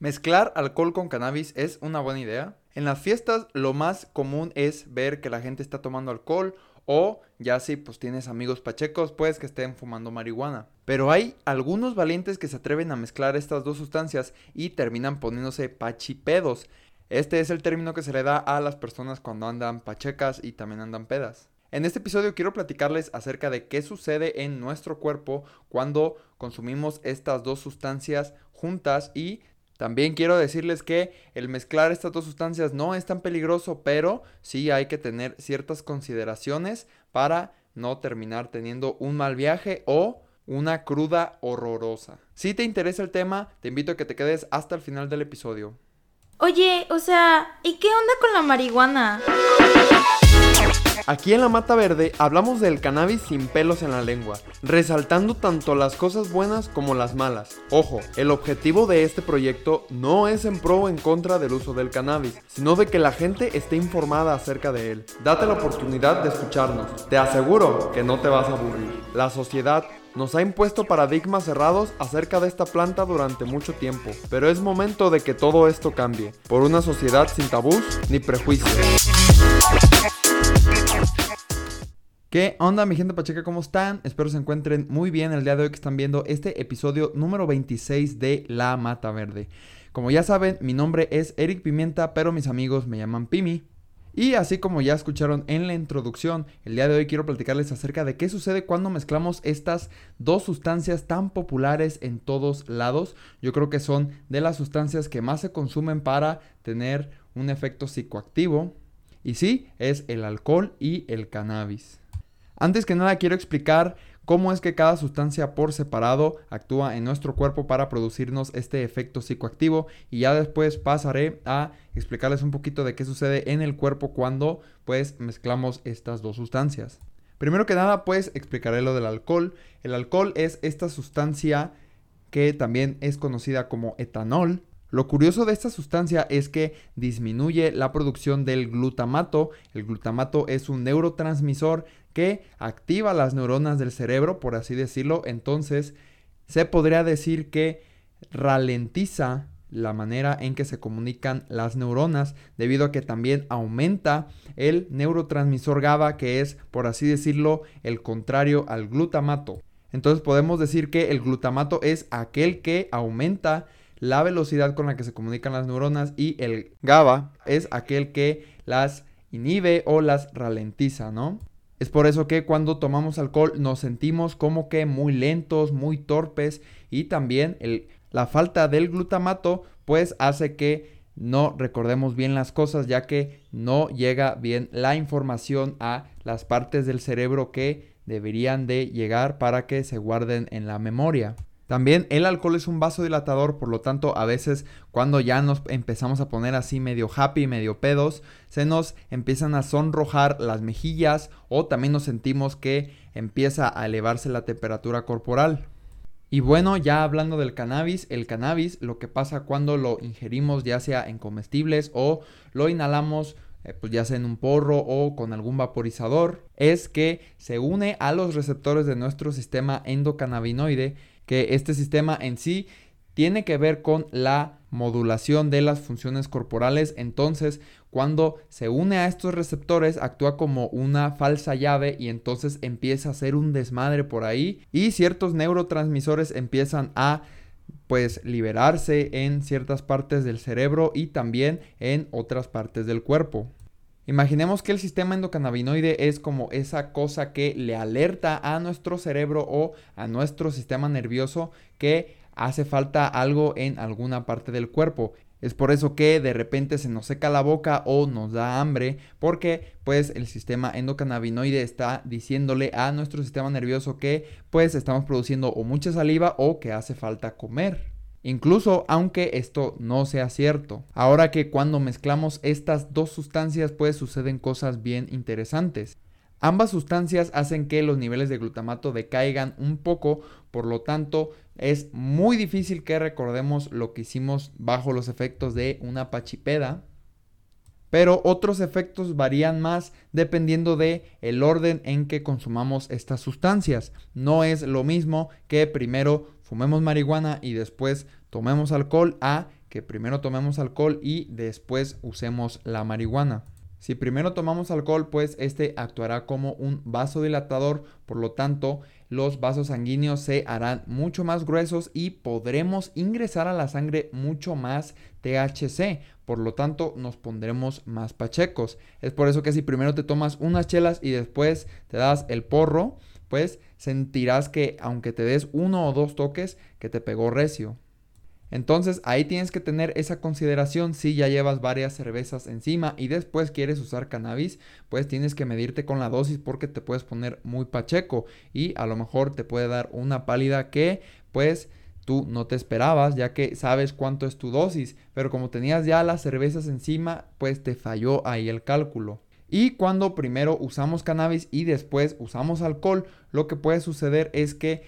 ¿Mezclar alcohol con cannabis es una buena idea? En las fiestas lo más común es ver que la gente está tomando alcohol o ya si pues tienes amigos pachecos pues que estén fumando marihuana. Pero hay algunos valientes que se atreven a mezclar estas dos sustancias y terminan poniéndose pachipedos. Este es el término que se le da a las personas cuando andan pachecas y también andan pedas. En este episodio quiero platicarles acerca de qué sucede en nuestro cuerpo cuando consumimos estas dos sustancias juntas y también quiero decirles que el mezclar estas dos sustancias no es tan peligroso, pero sí hay que tener ciertas consideraciones para no terminar teniendo un mal viaje o una cruda horrorosa. Si te interesa el tema, te invito a que te quedes hasta el final del episodio. Oye, o sea, ¿y qué onda con la marihuana? Aquí en la Mata Verde hablamos del cannabis sin pelos en la lengua, resaltando tanto las cosas buenas como las malas. Ojo, el objetivo de este proyecto no es en pro o en contra del uso del cannabis, sino de que la gente esté informada acerca de él. Date la oportunidad de escucharnos, te aseguro que no te vas a aburrir. La sociedad nos ha impuesto paradigmas cerrados acerca de esta planta durante mucho tiempo, pero es momento de que todo esto cambie, por una sociedad sin tabús ni prejuicios. ¿Qué onda mi gente pacheca? ¿Cómo están? Espero se encuentren muy bien el día de hoy que están viendo este episodio número 26 de La Mata Verde. Como ya saben, mi nombre es Eric Pimienta, pero mis amigos me llaman Pimi. Y así como ya escucharon en la introducción, el día de hoy quiero platicarles acerca de qué sucede cuando mezclamos estas dos sustancias tan populares en todos lados. Yo creo que son de las sustancias que más se consumen para tener un efecto psicoactivo. Y sí, es el alcohol y el cannabis. Antes que nada quiero explicar cómo es que cada sustancia por separado actúa en nuestro cuerpo para producirnos este efecto psicoactivo y ya después pasaré a explicarles un poquito de qué sucede en el cuerpo cuando pues mezclamos estas dos sustancias. Primero que nada pues explicaré lo del alcohol. El alcohol es esta sustancia que también es conocida como etanol lo curioso de esta sustancia es que disminuye la producción del glutamato. El glutamato es un neurotransmisor que activa las neuronas del cerebro, por así decirlo. Entonces, se podría decir que ralentiza la manera en que se comunican las neuronas, debido a que también aumenta el neurotransmisor GABA, que es, por así decirlo, el contrario al glutamato. Entonces podemos decir que el glutamato es aquel que aumenta la velocidad con la que se comunican las neuronas y el GABA es aquel que las inhibe o las ralentiza, ¿no? Es por eso que cuando tomamos alcohol nos sentimos como que muy lentos, muy torpes y también la falta del glutamato pues hace que no recordemos bien las cosas ya que no llega bien la información a las partes del cerebro que deberían de llegar para que se guarden en la memoria. También el alcohol es un vasodilatador, por lo tanto a veces cuando ya nos empezamos a poner así medio happy, medio pedos, se nos empiezan a sonrojar las mejillas o también nos sentimos que empieza a elevarse la temperatura corporal. Y bueno, ya hablando del cannabis, el cannabis lo que pasa cuando lo ingerimos ya sea en comestibles o lo inhalamos eh, pues ya sea en un porro o con algún vaporizador, es que se une a los receptores de nuestro sistema endocannabinoide que este sistema en sí tiene que ver con la modulación de las funciones corporales. Entonces, cuando se une a estos receptores, actúa como una falsa llave y entonces empieza a hacer un desmadre por ahí y ciertos neurotransmisores empiezan a pues liberarse en ciertas partes del cerebro y también en otras partes del cuerpo. Imaginemos que el sistema endocannabinoide es como esa cosa que le alerta a nuestro cerebro o a nuestro sistema nervioso que hace falta algo en alguna parte del cuerpo. Es por eso que de repente se nos seca la boca o nos da hambre porque pues el sistema endocannabinoide está diciéndole a nuestro sistema nervioso que pues estamos produciendo o mucha saliva o que hace falta comer. Incluso aunque esto no sea cierto. Ahora que cuando mezclamos estas dos sustancias pues suceden cosas bien interesantes. Ambas sustancias hacen que los niveles de glutamato decaigan un poco, por lo tanto es muy difícil que recordemos lo que hicimos bajo los efectos de una pachipeda. Pero otros efectos varían más dependiendo de el orden en que consumamos estas sustancias. No es lo mismo que primero fumemos marihuana y después tomemos alcohol a que primero tomemos alcohol y después usemos la marihuana. Si primero tomamos alcohol, pues este actuará como un vasodilatador, por lo tanto, los vasos sanguíneos se harán mucho más gruesos y podremos ingresar a la sangre mucho más THC, por lo tanto nos pondremos más pachecos. Es por eso que si primero te tomas unas chelas y después te das el porro, pues sentirás que aunque te des uno o dos toques, que te pegó recio. Entonces ahí tienes que tener esa consideración si ya llevas varias cervezas encima y después quieres usar cannabis, pues tienes que medirte con la dosis porque te puedes poner muy pacheco y a lo mejor te puede dar una pálida que pues tú no te esperabas ya que sabes cuánto es tu dosis, pero como tenías ya las cervezas encima, pues te falló ahí el cálculo. Y cuando primero usamos cannabis y después usamos alcohol, lo que puede suceder es que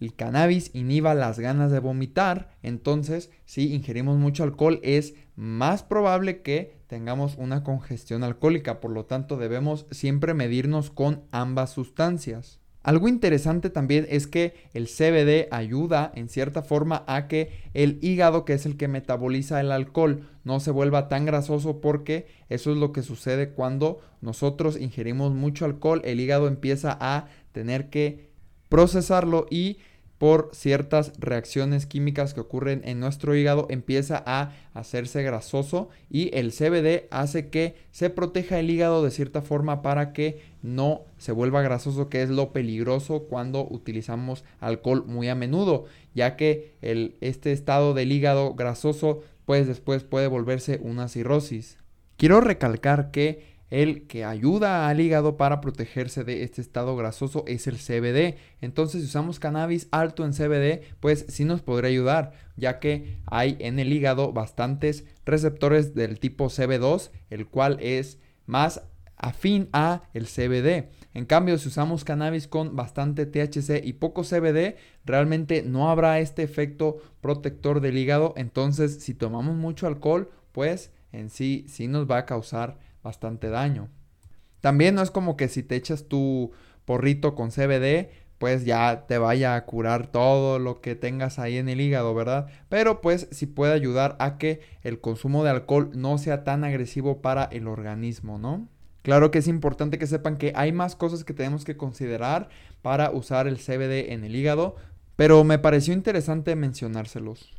el cannabis inhiba las ganas de vomitar, entonces si ingerimos mucho alcohol es más probable que tengamos una congestión alcohólica, por lo tanto debemos siempre medirnos con ambas sustancias. Algo interesante también es que el CBD ayuda en cierta forma a que el hígado, que es el que metaboliza el alcohol, no se vuelva tan grasoso porque eso es lo que sucede cuando nosotros ingerimos mucho alcohol, el hígado empieza a tener que procesarlo y por ciertas reacciones químicas que ocurren en nuestro hígado empieza a hacerse grasoso y el CBD hace que se proteja el hígado de cierta forma para que no se vuelva grasoso, que es lo peligroso cuando utilizamos alcohol muy a menudo, ya que este estado del hígado grasoso pues después puede volverse una cirrosis. Quiero recalcar que el que ayuda al hígado para protegerse de este estado grasoso es el CBD. Entonces, si usamos cannabis alto en CBD, pues sí nos podría ayudar, ya que hay en el hígado bastantes receptores del tipo CB2, el cual es más afín a el CBD. En cambio, si usamos cannabis con bastante THC y poco CBD, realmente no habrá este efecto protector del hígado. Entonces, si tomamos mucho alcohol, pues en sí sí nos va a causar bastante daño. También no es como que si te echas tu porrito con CBD, pues ya te vaya a curar todo lo que tengas ahí en el hígado, ¿verdad? Pero pues sí puede ayudar a que el consumo de alcohol no sea tan agresivo para el organismo, ¿no? Claro que es importante que sepan que hay más cosas que tenemos que considerar para usar el CBD en el hígado, pero me pareció interesante mencionárselos.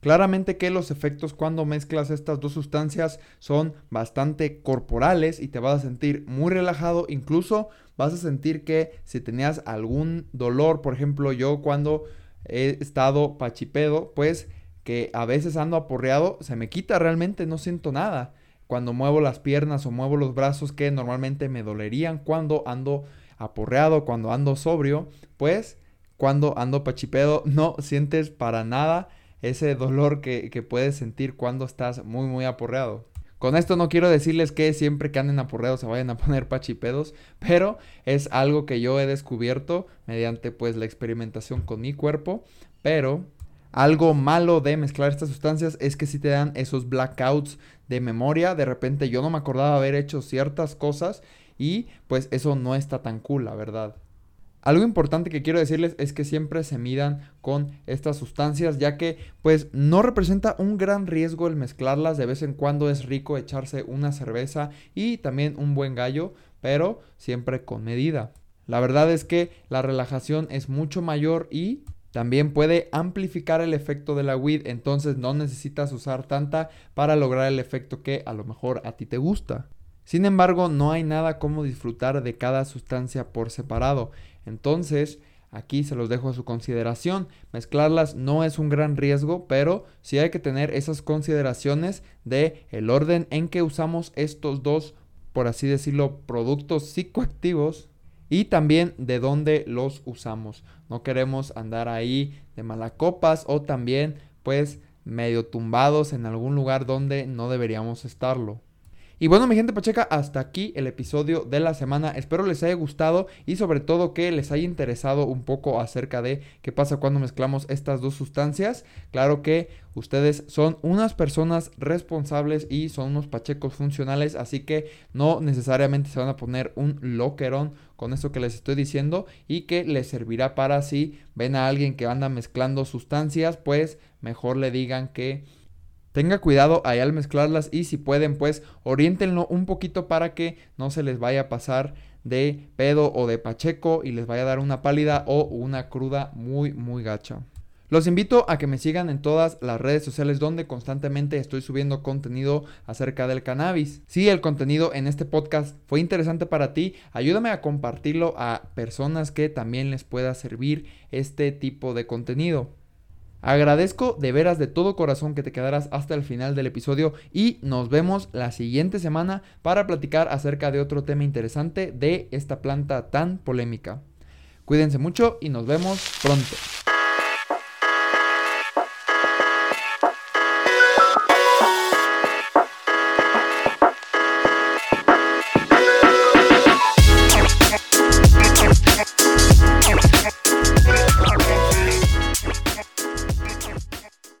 Claramente que los efectos cuando mezclas estas dos sustancias son bastante corporales y te vas a sentir muy relajado, incluso vas a sentir que si tenías algún dolor, por ejemplo yo cuando he estado pachipedo, pues que a veces ando aporreado, se me quita realmente, no siento nada. Cuando muevo las piernas o muevo los brazos que normalmente me dolerían cuando ando aporreado, cuando ando sobrio, pues cuando ando pachipedo no sientes para nada ese dolor que, puedes sentir cuando estás muy, muy aporreado. Con esto no quiero decirles que siempre que anden apurreados se vayan a poner pachipedos, pero es algo que yo he descubierto mediante pues la experimentación con mi cuerpo, pero algo malo de mezclar estas sustancias es que si te dan esos blackouts de memoria, de repente yo no me acordaba haber hecho ciertas cosas y pues eso no está tan cool, la verdad. Algo importante que quiero decirles es que siempre se midan con estas sustancias ya que pues no representa un gran riesgo el mezclarlas, de vez en cuando es rico echarse una cerveza y también un buen gallo, pero siempre con medida. La verdad es que la relajación es mucho mayor y también puede amplificar el efecto de la weed, entonces no necesitas usar tanta para lograr el efecto que a lo mejor a ti te gusta. Sin embargo, no hay nada como disfrutar de cada sustancia por separado. Entonces, aquí se los dejo a su consideración. Mezclarlas no es un gran riesgo, pero sí hay que tener esas consideraciones de el orden en que usamos estos dos, por así decirlo, productos psicoactivos y también de dónde los usamos. No queremos andar ahí de malacopas o también pues medio tumbados en algún lugar donde no deberíamos estarlo. Y bueno, mi gente Pacheca, hasta aquí el episodio de la semana. Espero les haya gustado y sobre todo que les haya interesado un poco acerca de qué pasa cuando mezclamos estas dos sustancias. Claro que ustedes son unas personas responsables y son unos pachecos funcionales, así que no necesariamente se van a poner un loquerón con esto que les estoy diciendo y que les servirá para si ven a alguien que anda mezclando sustancias, pues mejor le digan que Tenga cuidado ahí al mezclarlas y si pueden pues orientenlo un poquito para que no se les vaya a pasar de pedo o de pacheco y les vaya a dar una pálida o una cruda muy muy gacha. Los invito a que me sigan en todas las redes sociales donde constantemente estoy subiendo contenido acerca del cannabis. Si el contenido en este podcast fue interesante para ti, ayúdame a compartirlo a personas que también les pueda servir este tipo de contenido. Agradezco de veras de todo corazón que te quedaras hasta el final del episodio y nos vemos la siguiente semana para platicar acerca de otro tema interesante de esta planta tan polémica. Cuídense mucho y nos vemos pronto.